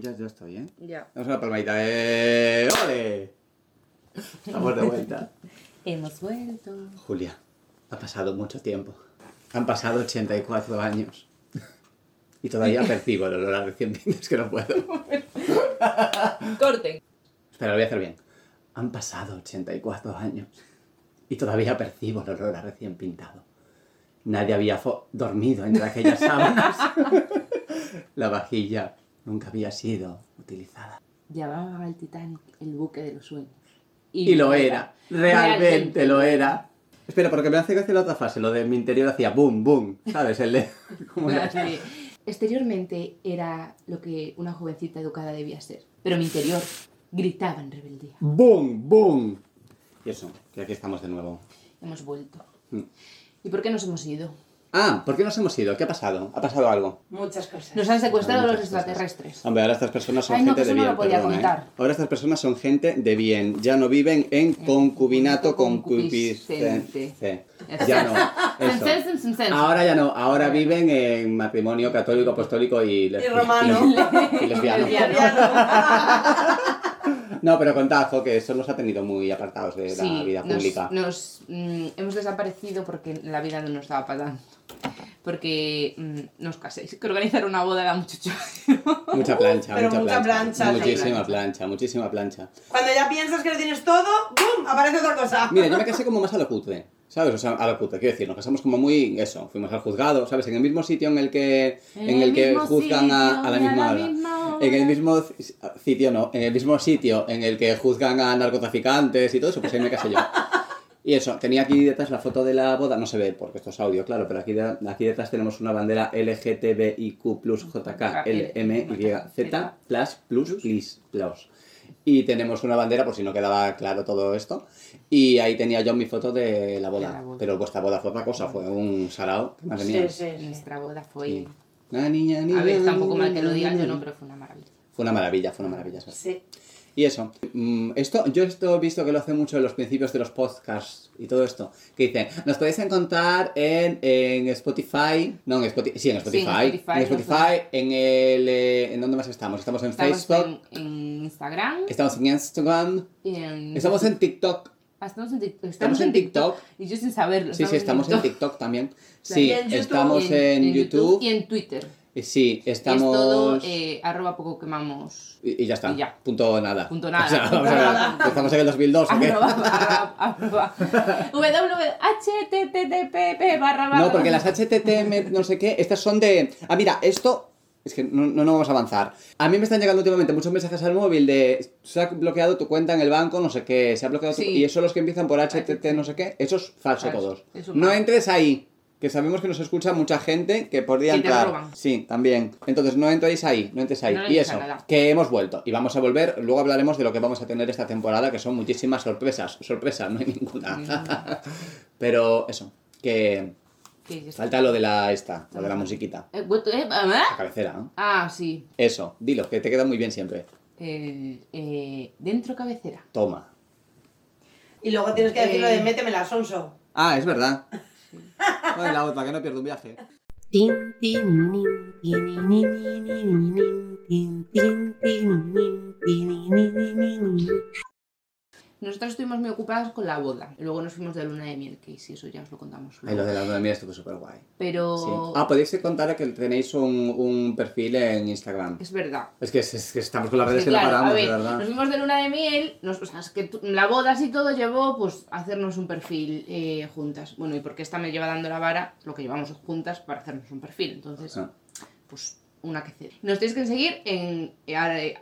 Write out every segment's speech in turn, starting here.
Ya, ya estoy, ¿eh? Ya. Damos una palmadita. ¡Eh! ¡Ole! Estamos de vuelta. Hemos vuelto. Julia, ha pasado mucho tiempo. Han pasado 84 años. Y todavía percibo el olor a recién Es que no puedo. Corten. Espera, lo voy a hacer bien. Han pasado 84 años. Y todavía percibo el olor a recién pintado. Nadie había dormido entre aquellas sábanas. La vajilla nunca había sido utilizada. Llamaba al Titanic el buque de los sueños. Y lo era. Realmente lo era. Espera, porque me hace gracia la otra fase. Lo de mi interior hacía boom, boom. ¿Sabes? El de... ¿cómo era? Sí. Exteriormente era lo que una jovencita educada debía ser. Pero mi interior gritaba en rebeldía. Boom, boom. Y eso, que aquí estamos de nuevo. Hemos vuelto. Mm. ¿Y por qué nos hemos ido? Ah, ¿por qué nos hemos ido? ¿Qué ha pasado? ¿Ha pasado algo? Muchas cosas. Nos han secuestrado Muchas los cosas. extraterrestres. Hombre, ahora estas personas son Ay, no, gente de no bien. lo podía perdona, contar. ¿eh? Ahora estas personas son gente de bien. Ya no viven en concubinato concupiscente. Ya no. Eso. Ahora ya no. Ahora viven en matrimonio católico, apostólico y, lesbi- romano. y- y lesbiano. No, pero con tajo, que eso los ha tenido muy apartados de la vida nos- pública. Nos, mm, hemos desaparecido porque la vida no nos daba para tanto. Porque mm, no os caséis, que organizar una boda da mucho chollo. Mucha plancha, Pero mucha, mucha plancha. plancha, Muchísima plancha. plancha, muchísima plancha. Cuando ya piensas que lo tienes todo, ¡bum! Aparece otra cosa. Mira, yo me casé como más a lo cutre, ¿sabes? O sea, a lo cutre, quiero decir, nos casamos como muy, eso, fuimos al juzgado, ¿sabes? En el mismo sitio en el que, en, el, que juzgan a, sitio a la misma hora. misma hora. En el mismo sitio, no, en el mismo sitio en el que juzgan a narcotraficantes y todo eso, pues ahí me casé yo. Y eso, tenía aquí detrás la foto de la boda, no se ve porque esto es audio, claro, pero aquí, de- aquí detrás tenemos una bandera LGTBIQ plus JK L M Y Z plus plus plus plus. Y tenemos una bandera por si no quedaba claro todo esto. Y ahí tenía yo mi foto de la boda. La boda. Pero vuestra boda fue otra cosa, fue un sarao. ¿Qué más Sí, tenías? sí, sí. Nuestra boda fue. Sí. Niña, niña, A ver, tampoco mal que lo digan niña. yo, no, pero fue una maravilla. Fue una maravilla, fue una maravilla. ¿sabes? Sí. Y eso, mm, esto, yo esto he visto que lo hace mucho en los principios de los podcasts y todo esto, que dicen, nos podéis encontrar en, en Spotify, no, en Spotify, sí, en Spotify, Spotify, en, Spotify, en el, eh, ¿en dónde más estamos? Estamos en Estamos Facebook, en, en Instagram. estamos en Instagram, y en... estamos en TikTok, Ah, estamos en, estamos Estamos en en TikTok. TikTok. Y yo sin saberlo. sí, sí, estamos en TikTok también, sí, en YouTube. estamos en, YouTube, y en Twitter. Y sí, Es estamos... todo eh, arroba poco quemamos. y, y ya está, y ya. punto nada. Punto nada, O sea, punto vamos a ver, nada. ¿Estamos en el 2002 o qué? Arroba, arroba, www.http barra barra. No, porque las HTTM, no sé qué, estas son de... Ah, mira, esto... Es que no, no, no vamos a avanzar. A mí me están llegando últimamente muchos mensajes al móvil de se ha bloqueado tu cuenta en el banco, no sé qué, se ha bloqueado tu... Sí. Y eso los que empiezan por HTT, no sé qué, eso es falso Falso. todos. Eso No entres ahí, que sabemos que nos escucha mucha gente que podría Que te entrar. roban. Sí, también. Entonces no entréis ahí, no entréis ahí. No y eso, nada. que hemos vuelto. Y vamos a volver, luego hablaremos de lo que vamos a tener esta temporada, que son muchísimas sorpresas. Sorpresas, no hay ninguna. Pero eso, que... Falta lo de la esta, lo de la musiquita. Eh, eh, ¿ah? La cabecera, ¿no? Ah, sí. Eso, dilo, que te queda muy bien siempre. Eh, eh, dentro cabecera. Toma. Y luego tienes que decir lo de Eh. métemela, sonso. Ah, es verdad. Ay, la otra, que no pierdo un viaje. Nosotros estuvimos muy ocupadas con la boda. Luego nos fuimos de luna de miel, que sí, eso ya os lo contamos. Ay, lo de la luna de miel estuvo súper guay. Pero Sí. Ah, podéis contar que tenéis un, un perfil en Instagram. es verdad. Es que, es, es que estamos con las redes Sí, que claro, no paramos, a ver, de verdad. nos fuimos de luna de miel, nos, o sea, es que la boda así todo llevó pues a hacernos un perfil eh, juntas. Bueno, y porque esta me lleva dando la vara, lo que llevamos juntas para hacernos un perfil. Entonces, Ah. pues una que cede. Nos tenéis que seguir en eh,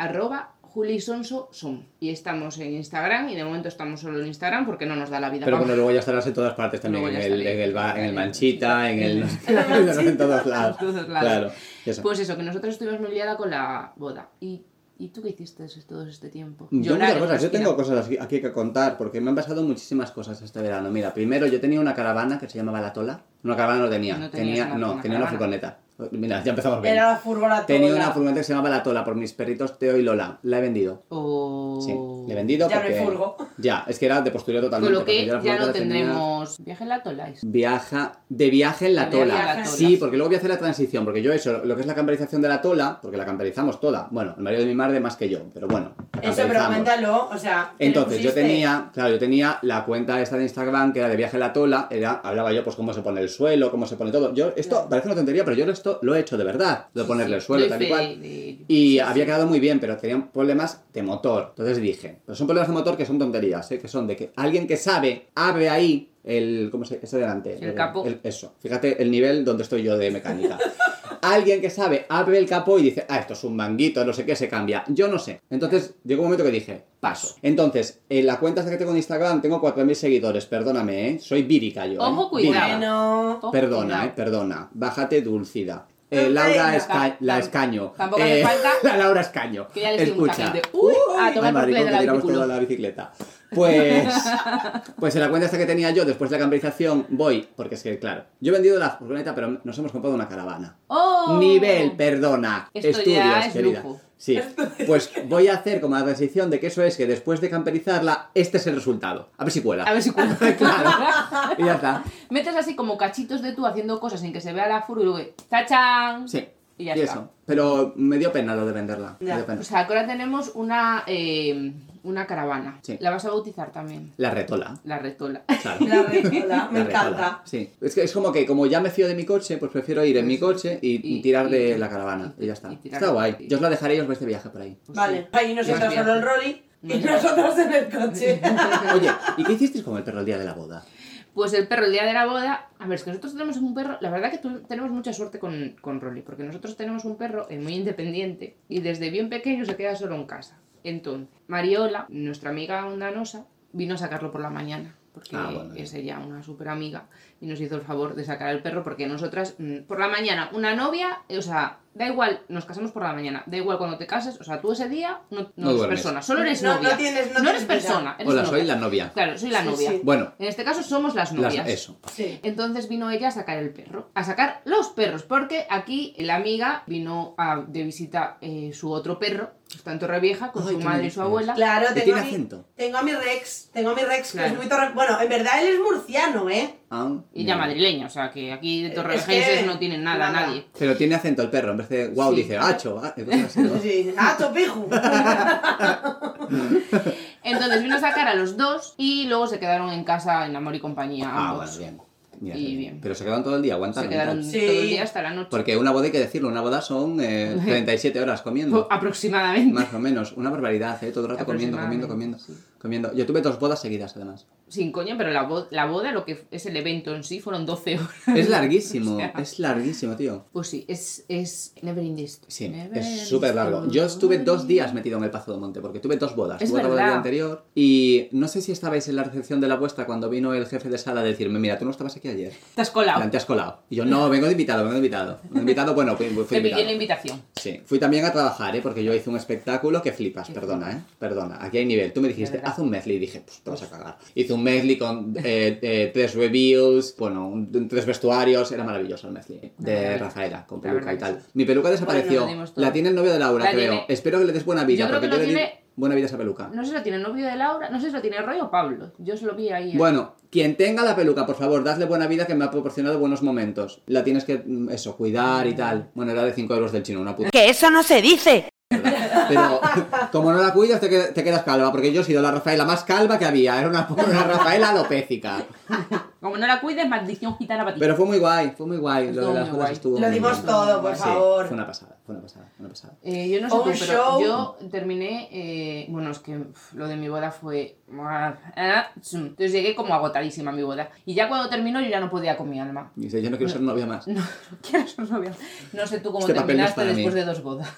arroba julisonso son. Y estamos en Instagram y de momento estamos solo en Instagram porque no nos da la vida Pero bueno, luego ya estarás en todas partes también. En el, en el, ba- en el Manchita, en el. En todos lados. En todos lados. Claro. eso. Pues eso, que nosotros estuvimos muy liada con la boda. ¿Y, ¿y tú qué hiciste todo este tiempo? Yo, Llorar, muchas cosas. yo tengo cosas aquí, que contar, porque me han pasado muchísimas cosas este verano. Mira, primero yo tenía una caravana que se llamaba La Tola. Una caravana no tenía, No tenía, una- no, una tenía una caravana. furgoneta. Mira, ya empezamos bien. Era la furgoneta. Tenía una furgoneta que se llamaba La Tola por mis perritos Teo y Lola. La he vendido. O... Sí, la he vendido Ya no hay porque... furgo. Ya, es que era de postureo Con totalmente. lo que ya no tenía- tendremos viaje en la Tolais. Viaja, de viaje en la tola. la tola. Sí, porque luego voy a hacer la transición, porque yo eso, lo que es la camperización de la tola, porque la camperizamos toda. Bueno, el marido de mi madre más que yo, pero bueno. Eso, pero coméntalo, o sea. ¿qué le Entonces yo tenía, claro, yo tenía la cuenta esta de Instagram que era de viaje en la tola, era, hablaba yo pues cómo se pone el suelo, cómo se pone todo. Yo, esto parece una tontería, pero yo esto lo he hecho de verdad, de ponerle el suelo, tal y cual. Y había quedado muy bien, pero tenían problemas de motor. Entonces dije, pero son problemas de motor que son tonterías, ¿eh? que son de que alguien que sabe abre ahí el. ¿Cómo se ese delante? El capó. eso. Fíjate el nivel donde estoy yo de mecánica. alguien que sabe abre el capó y dice, ah, esto es un manguito, no sé qué, se cambia. Yo no sé. Entonces llegó un momento que dije, paso. Entonces, en la cuenta que tengo en Instagram tengo 4.000 seguidores, perdóname, ¿eh? Soy vírica yo. ¿eh? Ojo, cuidado. Vírica. Bueno. Ojo, Perdona, cuidado. eh, perdona. Bájate, Dulcida. Eh. Laura Esca- la Escaño. tampoco Eh, falta La Laura Escaño. que ya le sigue mucha Escucha. gente. Uy, a tomar Ay, por de que la la bicicleta. Pues, pues en la cuenta esta que tenía yo, después de la camperización, voy, porque es que, claro, yo he vendido la furgoneta, pero nos hemos comprado una caravana. ¡Oh! Nivel, perdona. Esto ya Estudios, es querida. lujo. Sí, pues voy a hacer como la transición de que eso es que después de camperizarla, este es el resultado. A ver si cuela. A ver si cuela. claro. Y ya está. Metes así como cachitos de tú haciendo cosas sin que se vea la furgo y luego ¡tachán! Sí. Y ya y está. eso. Pero me dio pena lo de venderla. Me dio pena. O sea, que ahora tenemos una, eh, una caravana. Sí. La vas a bautizar también. La retola. La retola. Claro. La retola, me La retola. encanta. Sí. Es que es como que como ya me fío de mi coche, pues prefiero ir en mi coche y, tirar de y- la caravana. Y, ya está. Está guay. Yo os la dejaré y os vais de viaje por ahí. Pues Vale, sí. ahí nosotros solo el rolly y nosotros en el coche. Oye, ¿y qué hicisteis con el perro el día de la boda? Pues el perro, el día de la boda. A ver, es que nosotros tenemos un perro. La verdad que tenemos mucha suerte con, con Rolly, porque nosotros tenemos un perro eh, muy independiente y desde bien pequeño se queda solo en casa. Entonces, Mariola, nuestra amiga ondanosa, vino a sacarlo por la mañana. Porque Ah, bueno, es ella una súper amiga y nos hizo el favor de sacar al perro porque nosotras, mm, por la mañana, una novia, eh, o sea, da igual, nos casamos por la mañana, da igual cuando te cases, o sea, tú ese día no, no, No eres duermes. persona, solo eres No- no novia. tienes- no eres persona, eres Hola, novia. soy la novia. Claro, soy la Sí, novia. sí. Bueno, En este caso somos las las- novias. eso. Sí. Entonces vino ella a sacar el perro. A sacar los perros, porque aquí la amiga vino a- de visita eh, su otro perro, está en Torrevieja, con Ay, su ¿qué madre y su abuela. Claro, ¿Que tengo tiene a, mi, acento? tengo a mi Rex, tengo a mi Rex, que es muy torre... Bueno, en verdad él es murciano, ¿eh? Ah, Y ya madrileña, o sea que aquí de Es torrevejenses que- no tienen nada, nada. nadie. Pero tiene acento el perro, en vez de wow, Sí. dice hacho. ah. Sí. ¡Ah, topiju! Entonces vino a sacar a los dos y luego se quedaron en casa en amor y compañía. Ah, ambos. bueno, bien. Mira, Y qué bien. Pero se quedaron todo el día aguantando. Se quedaron Sí. todo el día hasta la noche. Porque una boda hay que decirlo, una boda son eh, 37 horas comiendo. Aproximadamente. Más o menos, una barbaridad, ¿eh? Todo el rato comiendo, comiendo, comiendo, comiendo. Yo tuve dos bodas seguidas, además. Sin coña, pero la, bo- la boda, lo que es el evento en sí, fueron 12 horas. Es larguísimo, O sea. es larguísimo, tío. Pues sí, es, es Never in this. Sí, Never es súper largo. Yo estuve dos días metido en el Pazo de Monte, porque tuve dos bodas. Es tuve otra boda el día anterior y no sé si estabais en la recepción de la vuestra cuando vino el jefe de sala a decirme, mira, tú no estabas aquí ayer. Te has colado. Te has colado. Y yo, no, vengo de invitado, vengo de invitado. Vengo de invitado, bueno, fui, fui Te invitado. la invitación. Sí, fui también a trabajar, ¿eh? Porque yo hice un espectáculo que flipas, perdona, ¿eh? Perdona, aquí hay nivel. Tú me dijiste, haz un medley, y dije, pues te vas a cagar. Hice un medley con eh, eh, tres reviews, bueno, un- tres vestuarios, era maravilloso el medley de. Rafaela, con peluca y tal. Mi peluca desapareció, Bueno, la tiene el novio de Laura, La creo. tiene- Espero que le des buena vida, Yo creo porque que yo le di tiene- buena vida esa peluca. No sé si lo tiene el novio de Laura, no sé si lo tiene Roy o Pablo. Yo se lo vi ahí. eh. Bueno, quien tenga la peluca, por favor, dadle buena vida que me ha proporcionado buenos momentos. La tienes que, mm, eso, cuidar y tal. Bueno, era de 5 euros del chino, una puta Que eso no se dice. Pero como no la cuidas, te, qued- te quedas calva, porque yo he sido la Rafaela más calva que había. Era una, una Rafaela alopécica. Como no la cuides, maldición gitana para ti. Pero fue muy guay, fue muy guay. Lo de Estuvo las muy bodas guay. estuvo Lo muy dimos bien. todo, por Sí, favor. Fue una pasada, fue una pasada, fue una pasada. Eh, yo no sé Un tú, pero show. yo terminé. eh, bueno, es que uf, lo de mi boda fue. Entonces llegué como agotadísima a mi boda. Y ya cuando terminó, yo ya no podía con mi alma. Y dice, yo no quiero ser novia más. No, no quiero ser novia. No sé tú cómo Este papel no es terminaste para mí. después de dos bodas.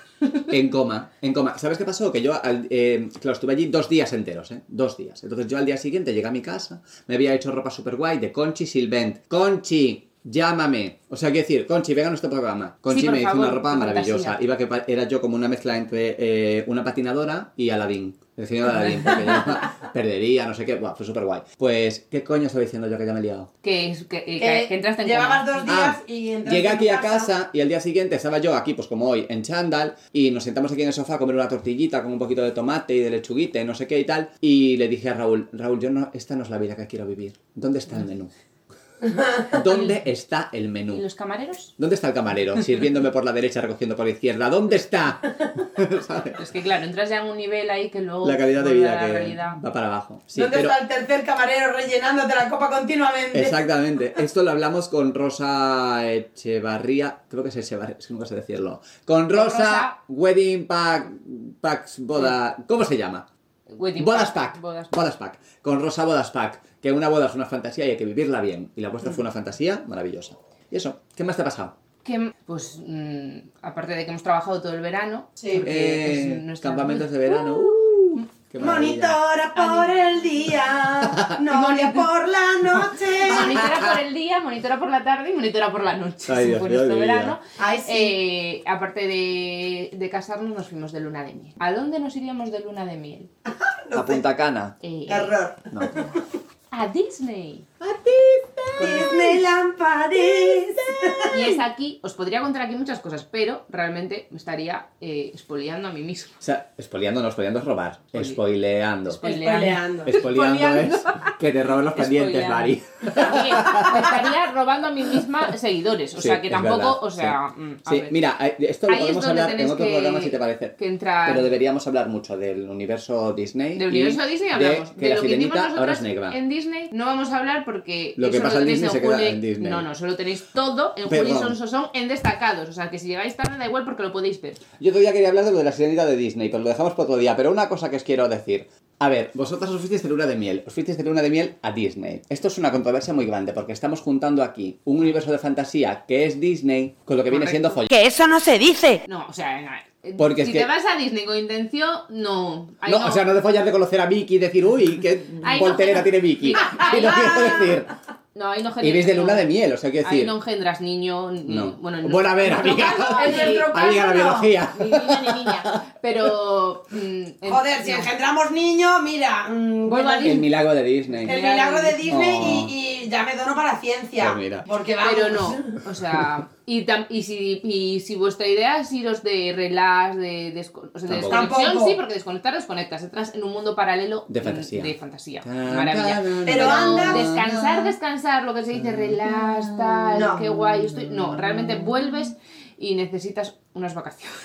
En coma, en ¿Sabes qué pasó? Que yo, al- eh, estuve allí dos días enteros, ¿eh? Dos días. Entonces yo al día siguiente llegué a mi casa, me había hecho ropa super guay de Conchi Silvent. ¡Conchi! Llámame. O sea, quiero decir, Conchi, venga a nuestro programa. Conchi Sí, por me hizo favor, una ropa maravillosa. fantasía. Iba que pa- era yo como una mezcla entre eh, una patinadora y Aladdin. El señor Aladdin, porque yo perdería, no sé qué. Buah, fue súper guay. Pues, ¿qué coño estaba diciendo yo que ya me he liado? Que, es- que, que- Eh, que entraste en llevabas coma. dos días Ah, y entraste Llegué en aquí a casa y al día siguiente estaba yo aquí, pues como hoy, en chándal, y nos sentamos aquí en el sofá a comer una tortillita con un poquito de tomate y de lechuguita y no sé qué y tal. Y le dije a Raúl, Raúl, yo no, esta no es la vida que quiero vivir. ¿Dónde está el menú? ¿Dónde está el ¿Y menú? los camareros? ¿Dónde está el camarero? Sirviéndome por la derecha, recogiendo por la izquierda. ¿Dónde está? ¿Sabes? Es que claro, entras ya en un nivel ahí que luego... La calidad de vida que realidad. va para abajo. Sí, ¿Dónde pero... está el tercer camarero rellenándote la copa continuamente? Exactamente. Esto lo hablamos con Rosa Echevarría. Creo que es Echevarría, es que nunca sé decirlo. Con Rosa, Rosa. Wedding Pack, Packs, Boda. ¿Cómo se llama? Wedding Bodas pack, Pack. bodas pack. Bodas Pack. Con Rosa Bodas Pack. Que una boda es una fantasía y hay que vivirla bien. Y la vuestra fue una fantasía maravillosa. Y eso, ¿qué más te ha pasado? Que, pues, mm, aparte de que hemos trabajado todo el verano, Sí. porque Eh, campamentos de verano. Uh, qué maravilla. Monitora por el día, novia por la noche. Monitora por el día, monitora por la tarde y monitora por la noche. Ay, Dios mi vida. verano. Ay, sí. Eh, aparte de, de casarnos, nos fuimos de luna de miel. ¿A dónde nos iríamos de luna de miel? A Punta Cana. Eh, Error. No. A Disney. Disneyland París. Y es aquí, os podría contar aquí muchas cosas, pero realmente me estaría eh, expoliando a mí mismo. O sea, espoliando no, espoliando es robar. Spoli- Spoileando. Spoileando. Spoileando. Espoliando es que te roban los pendientes. Mari. Oye, me estaría robando a mí misma seguidores. O Sí, sea, que es tampoco, verdad, o sea... sí. mm, a Sí, ver. mira, eh, esto lo Ahí es podemos donde hablar en tenéis otro que- programa si te parece. que entrar- Pero deberíamos hablar mucho del universo Disney. Del y universo Disney de hablamos. que De, la lo que hicimos sirenita ahora nosotros es negra. en Disney no vamos a hablar porque Lo que eso pasa en tenéis Disney se queda Juli- en Disney. No, no, solo tenéis todo en. Juli Son Sosón en destacados. O sea que si llegáis tarde da igual porque lo podéis ver. Yo todavía quería hablar de lo de la sirenita de Disney, pero lo dejamos para otro día. Pero una cosa que os quiero decir. A ver, vosotras os fuisteis de luna de miel, os fuisteis de luna de miel a Disney. Esto es una controversia muy grande porque estamos juntando aquí un universo de fantasía que es Disney con lo que viene siendo follar. Que eso no se dice. No, o sea, no, eh, Porque es si que- te vas a Disney con intención, no. Ahí No, o sea, no de follar de conocer a Mickey y decir, uy, qué Ahí no voltereta genera- tiene Mickey. Y lo quiero decir. No, ahí no Y veis de no. luna de miel, o sea, quiero Ahí decir. no engendras niño ni... No. Bueno, en Bueno, a ver, nuestro amiga. caso, En ni- nuestro caso Amiga, la no. biología. Ni niña ni niña. Pero... mm, en- Joder, si no. engendramos niños, mira. mm, Vuelvo que a no- Disney. El milagro de Disney. El milagro de Disney Oh. y, y ya me dono para la ciencia. Pues mira. Porque vamos. Pero no, o sea, y, tam- y, si, y si vuestra idea es iros de relax, de, desco- o sea, de desconexión, Tampoco. sí, porque desconectar desconectas, entras en un mundo paralelo De mm, fantasía. de fantasía. Maravilla. Pero Pero anda- descansar, descansar, lo que se dice relax, tal, No. qué guay estoy. No, realmente vuelves y necesitas unas vacaciones.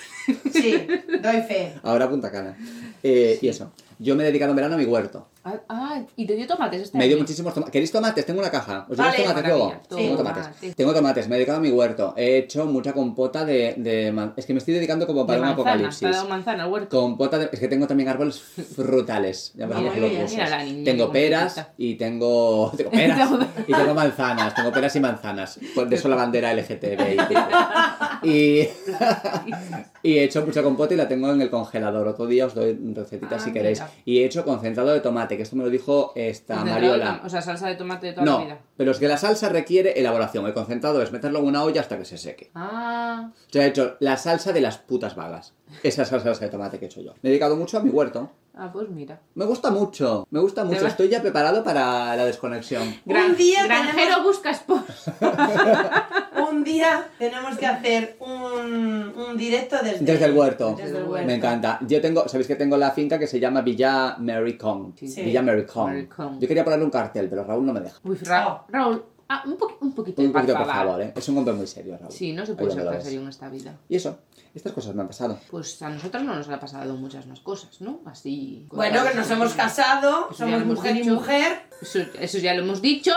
Sí, doy fe. Ahora Punta Cana. Eh, y eso. Yo me he dedicado en verano a mi huerto. Ah, ah, y te dio tomates este Me dio muchísimos tomates. ¿Queréis tomates? Tengo una caja. ¿Os Vale, tomates luego? Sí. Tengo tomates. Tengo tomates. Me he dedicado a mi huerto. He hecho mucha compota de... de Es que me estoy dedicando como para De un manzana, ha apocalipsis. dado manzana huerto. Compota de... Es que tengo también árboles frutales. Ya me los niña, Tengo peras y tengo... Tengo peras y tengo manzanas. Tengo peras y manzanas. Pues de eso la bandera LGTBI. Y... y he hecho mucha compota y la tengo en el congelador. Otro día os doy recetitas Ah, si queréis. mira. Y he hecho concentrado de tomate, que esto me lo dijo esta de Mariola. O sea, salsa de tomate de toda la No, vida. pero es que la salsa requiere elaboración. El concentrado es meterlo en una olla hasta que se seque. Ah, O sea, he hecho la salsa de las putas vagas. Esa es la salsa de tomate que he hecho yo. Me he dedicado mucho a mi huerto. ah, pues mira. Me gusta mucho, me gusta mucho. Estoy ya preparado para la desconexión. Un día granjero tenemos- busca esposo. Día tenemos que hacer un, un directo desde, Desde el huerto. Desde el huerto. Me encanta. Yo tengo, sabéis que tengo la finca que se llama Villa Maricón. Sí. Villa Maricón. Maricón. Yo quería ponerle un cartel, pero Raúl no me deja. Uy, Ra- Oh. Raúl, ah, un, poqui- un poquito Un poquito, por favor, ¿eh? Es un hombre muy serio, Raúl. Sí, no se puede ser tan serio en esta vida. Y eso, estas cosas me han pasado. Pues a nosotros no nos ha pasado muchas más cosas, ¿no? Así. Bueno, que nos hemos casado, somos mujer y mujer. Eso, eso ya lo hemos dicho.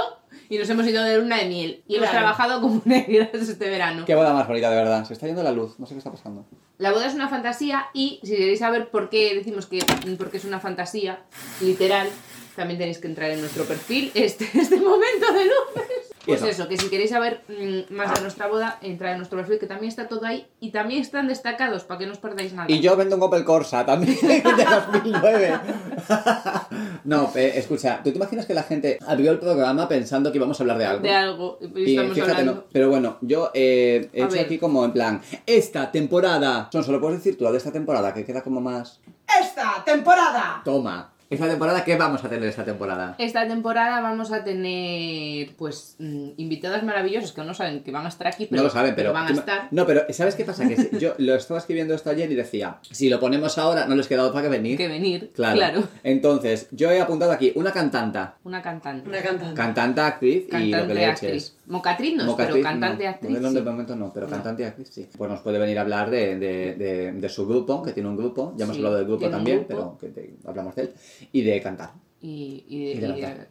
Y nos hemos ido de luna de miel. Y hemos Claro. trabajado como negras este verano. Qué boda más bonita, de verdad. Se está yendo la luz, no sé qué está pasando. La boda es una fantasía y si queréis saber por qué decimos que porque es una fantasía literal, también tenéis que entrar en nuestro perfil este, este momento de luces. Pues eso. eso, que si queréis saber mm, más de nuestra boda, entrad en nuestro perfil, que también está todo ahí. Y también están destacados para que no os perdáis nada. Y yo vendo un Opel Corsa también de 2009. no, eh, escucha, ¿tú te imaginas que la gente abrió el programa pensando que íbamos a hablar de algo? De algo. Y fíjate, hablando. no. Pero bueno, yo eh, he A hecho ver. aquí como en plan, esta temporada. Son, solo puedes decir tú la de esta temporada, que queda como más. Esta temporada. Toma. Esta temporada, ¿qué vamos a tener esta temporada? Esta temporada vamos a tener, pues, mm, invitadas maravillosas que no saben que van a estar aquí, pero, no lo saben, pero. van a estar. No, pero ¿sabes qué pasa? Que yo lo estaba escribiendo esto ayer y decía, si lo ponemos ahora, no les queda otra que venir. Que venir, Claro. claro. Entonces, yo he apuntado aquí una cantanta. Una cantante. Una cantante. Cantante, actriz y lo que le actriz. Mocatriz no, Mocatriz, pero cantante, no. actriz. Modelo sí. de momento no, pero No. cantante actriz sí. Pues nos puede venir a hablar de, de, de, de su grupo, que tiene un grupo. Ya hemos Sí, hablado del grupo también, grupo. pero que te- hablamos de él. Y de cantar. Y, y, Y,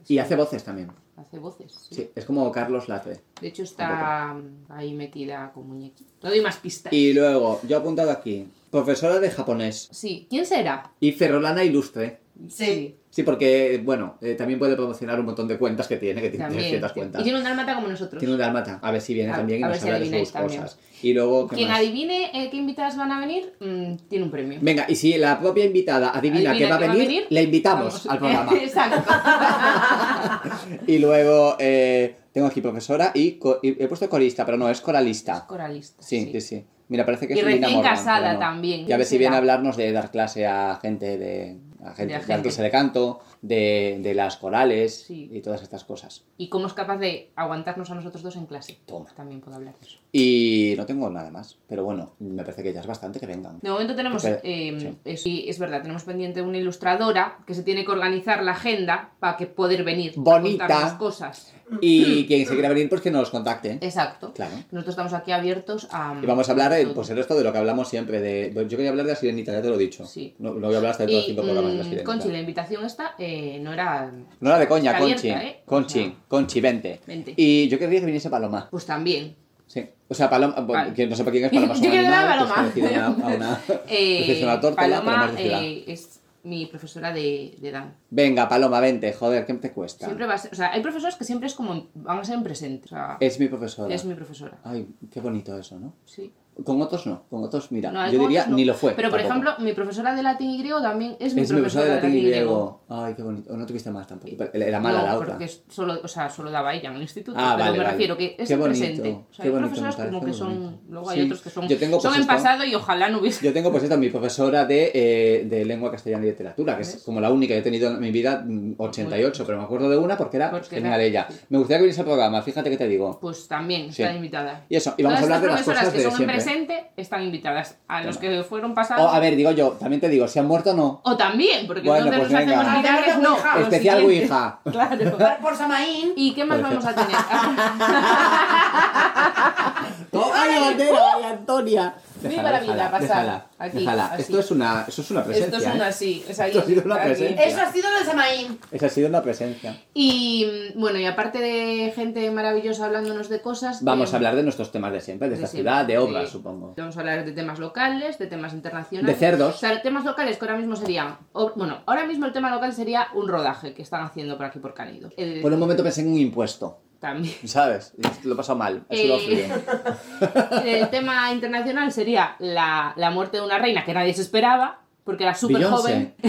sí, hace voces también. hace voces. sí. Es como Carlos Latre. De hecho, está ahí metida con muñequito. Te doy más pistas. Y luego, yo he apuntado aquí, profesora de japonés. Sí, ¿quién será? Y Ferrolana Ilustre. Sí. Sí, porque, bueno, eh, también puede promocionar un montón de cuentas que tiene, que tiene ciertas cuentas. Y tiene un dálmata como nosotros. Tiene un dálmata. A ver si viene A- también y nos si habla de sus también. cosas. Y luego, ¿qué Quien más? adivine eh, qué invitadas van a venir, mm, tiene un premio. Venga, y si la propia invitada adivina, que va a venir, le invitamos vamos. al programa. Exacto. y luego eh, tengo aquí profesora y, he puesto corista, pero no, es coralista. Coralista. Sí, sí, sí. Mira, parece que Y es recién Morgan, casada no. también. Y a ver si ¿Quién viene a hablarnos de dar clase a gente de... A gente, De gente. clase de canto, de, de las corales Sí. y todas estas cosas. Y cómo es capaz de aguantarnos a nosotros dos en clase. Toma. También puedo hablar de eso. Y no tengo nada más, pero bueno, me parece que ya es bastante que vengan. De momento tenemos, Porque- eh, sí. es, y es verdad, tenemos pendiente una ilustradora que se tiene que organizar la agenda para que poder venir Bonita. a cosas. Y quien se quiera venir, pues que nos contacte. Exacto. Claro. Nosotros estamos aquí abiertos a... Y vamos a hablar, eh, pues el resto de lo que hablamos siempre, de... Yo quería hablar de la sirenita, ya te lo he dicho. Sí. No, no voy a hablar hasta dentro de cinco programas sirenita. Conchi, la invitación esta eh, no era... No era de coña, Conchi. abierta, ¿eh? Conchi, O sea, Conchi, vente. vente. Y yo querría que viniese Paloma. Pues también. Sí. O sea, Paloma, Vale. que no por quién es Paloma, Yo quiero dar Paloma. pues a una, a una, Eh, pues una Paloma eh, es mi profesora de, de Dan. Venga, Paloma, vente, joder, ¿qué te cuesta? Siempre va a ser... O sea, hay profesores que siempre es como... Van a ser en presente. O sea, Es mi profesora. es mi profesora. Ay, qué bonito eso, ¿no? Sí. Con otros no, con otros, mira, No, yo diría no. ni lo fue. Pero, por tampoco. ejemplo, mi profesora de latín y griego también es mi es profesora de latín y griego. Ay, qué bonito. No tuviste más tampoco. Era mala no, la otra. porque es solo, o sea, solo daba ella en el instituto. Ah, pero vale, me vale. refiero que es Qué bonito, presente. O sea, qué hay bonito, profesoras como que son. Luego hay Sí, otros que son. yo tengo, son pues, en pasado y ojalá no hubiese. Yo tengo pues esta, mi profesora de, eh, de lengua castellana y literatura, que es ¿Ves? como la única que he tenido en mi vida, mm, 88, pero me acuerdo de una porque era Porque genial era- ella. Me gustaría que viniese al programa, fíjate que te digo. Pues también Sí. están invitadas. Y eso, y vamos a hablar de las cosas que de siempre. En presente están invitadas. A los que fueron pasados. O, a ver, digo yo, también te digo, si han muerto no. O también, porque Bueno, entonces pues nos venga. hacemos virales, no. Ouija. Especial. Ouija. Claro. Por, por Samaín. ¿Y qué más vamos a tener? ¡Toma la bandera, María Antonia! Viva la vida, pasada. déjala, Aquí, déjala. así. Esto es una, eso es una presencia. Esto es ¿eh? una. Es ahí, Esto ha sido una aquí. presencia. Eso ha sido de Samaín. Esa ha sido una presencia. Y mm, bueno, y aparte de gente maravillosa hablándonos de cosas. Vamos eh, a hablar de nuestros temas de siempre, de esta siempre, ciudad, de obras, supongo. Vamos a hablar de temas locales, de temas internacionales. De cerdos. O sea, temas locales que ahora mismo serían. o- bueno, ahora mismo el tema local sería un rodaje que están haciendo por aquí por Canido. El- Por un momento pensé en un impuesto, también. ¿sabes? Lo he pasado mal, he Eh, frío. El tema internacional sería la, la muerte de una reina que nadie se esperaba, porque era súper joven.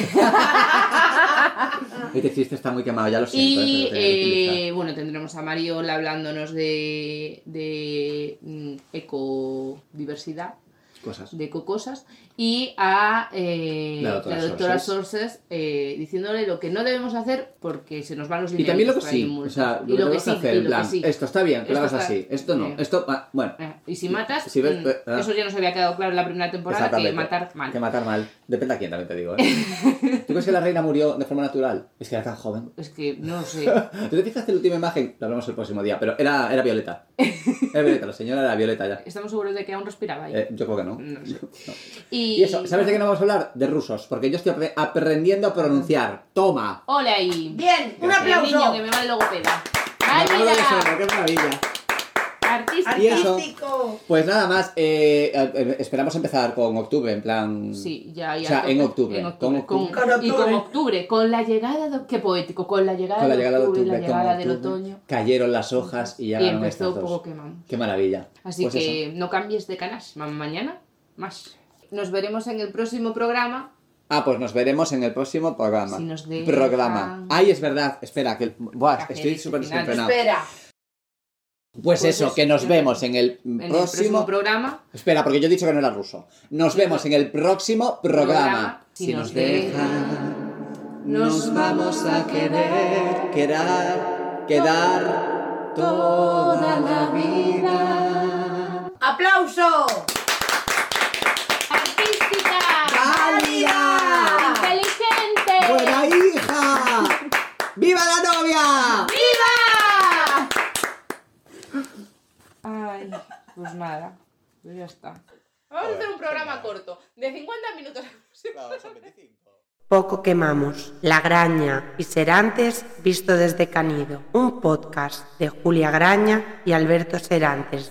Este chiste está muy quemado, ya lo siento. Y eh, eh, bueno, tendremos a Mariola hablándonos de, de mm, ecodiversidad, Cosas. de ecocosas, y a eh, La doctora Sources. Sources, eh, diciéndole lo que no debemos hacer porque se nos van los Y también lo que sí, o sea, Y lo que que sí, hacer, en lo plan, sí. esto está bien, que lo hagas así, esto no, esto, ah, bueno, Eh, Y si matas, Si ves- mm, eh, ah. eso ya nos había quedado claro en la primera temporada, que matar mal. Que matar mal. Depende a quién también te digo, ¿eh? ¿Tú crees que la reina murió de forma natural? Es que era tan joven. Es que no lo sé. ¿Tú te fijaste en la última imagen? Lo hablamos el próximo día, pero era, era Violeta. Era Violeta, la señora era Violeta ya. ¿Estamos seguros de que aún respiraba ahí? Eh, yo creo que no. No sé. No. Y, Y eso, ¿sabes de qué no vamos a hablar? De rusos, porque yo estoy apre- aprendiendo a pronunciar. Toma. ¡Hola ahí! Bien, un Gracias. El niño aplauso. que me va el logopeda. Eso, qué maravilla. Artístico. Y eso. Artístico. Pues nada más, eh, eh, esperamos empezar con octubre, en plan... Sí, ya, ya. O sea, en octubre. En octubre. Con Con, octubre. Y Con con octubre. con la llegada de... Qué poético, con la llegada, Con la llegada de octubre, octubre, la con llegada del otoño. cayeron las hojas y Y llegaron empezó poco quemamos. Qué maravilla. Así Pues que eso. no cambies de canal. Ma- Mañana, más. Nos veremos en el próximo programa. Ah, pues nos veremos en el próximo programa. Si nos dejan. Programa. Ay, es verdad. Espera, que... Buah, estoy súper desenfrenado. Espera. Pues, Pues eso, eso, que nos vemos en el En el próximo... programa. Espera, porque yo he dicho que no era ruso. Nos vemos en el próximo programa. Programa, si nos dejan, nos vamos a querer, quedar, quedar toda la vida. ¡Aplauso! ¡Artística! ¡Válida! ¡Inteligente! ¡Buena hija! ¡Viva la novia! Ay, pues nada. Pues ya está. Vamos a hacer un programa corto, de 50 minutos. Poco quemamos. La Graña y Serantes visto desde Canido. Un podcast de Julia Graña y Alberto Serantes.